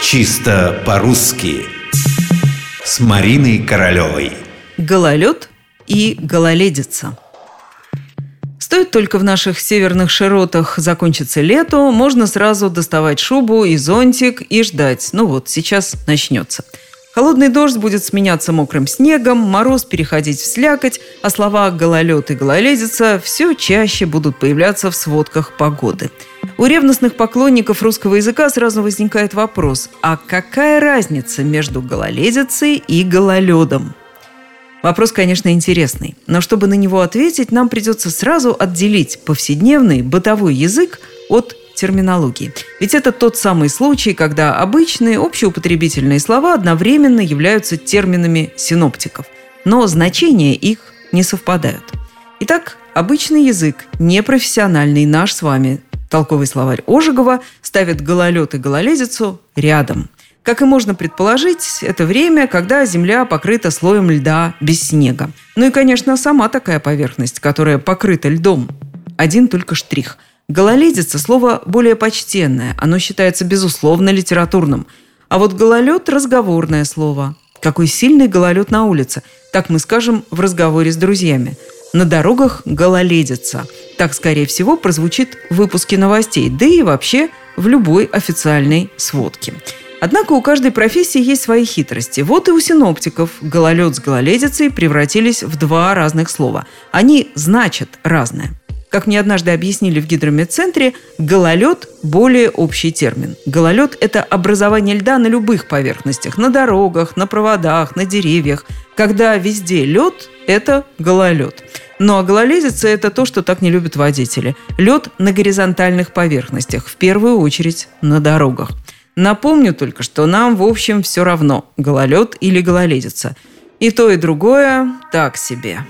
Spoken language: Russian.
Чисто по-русски С Мариной Королевой Гололед и гололедица Стоит только в наших северных широтах закончиться лето, можно сразу доставать шубу и зонтик и ждать. Ну вот, сейчас начнется – Холодный дождь будет сменяться мокрым снегом, мороз переходить в слякоть, а слова «гололед» и «гололедица» все чаще будут появляться в сводках погоды. У ревностных поклонников русского языка сразу возникает вопрос, а какая разница между гололедицей и гололедом? Вопрос, конечно, интересный, но чтобы на него ответить, нам придется сразу отделить повседневный бытовой язык от терминологии. Ведь это тот самый случай, когда обычные общеупотребительные слова одновременно являются терминами синоптиков, но значения их не совпадают. Итак, обычный язык, непрофессиональный наш с вами толковый словарь Ожегова ставит гололед и гололедицу рядом. Как и можно предположить, это время, когда Земля покрыта слоем льда без снега. Ну и, конечно, сама такая поверхность, которая покрыта льдом. Один только штрих – Гололедица – слово более почтенное, оно считается безусловно литературным. А вот гололед – разговорное слово. Какой сильный гололед на улице, так мы скажем в разговоре с друзьями. На дорогах гололедица. Так, скорее всего, прозвучит в выпуске новостей, да и вообще в любой официальной сводке. Однако у каждой профессии есть свои хитрости. Вот и у синоптиков гололед с гололедицей превратились в два разных слова. Они значат разное. Как мне однажды объяснили в гидромедцентре, гололед – более общий термин. Гололед – это образование льда на любых поверхностях, на дорогах, на проводах, на деревьях. Когда везде лед – это гололед. Ну а гололедица – это то, что так не любят водители. Лед на горизонтальных поверхностях, в первую очередь на дорогах. Напомню только, что нам, в общем, все равно – гололед или гололедица. И то, и другое так себе.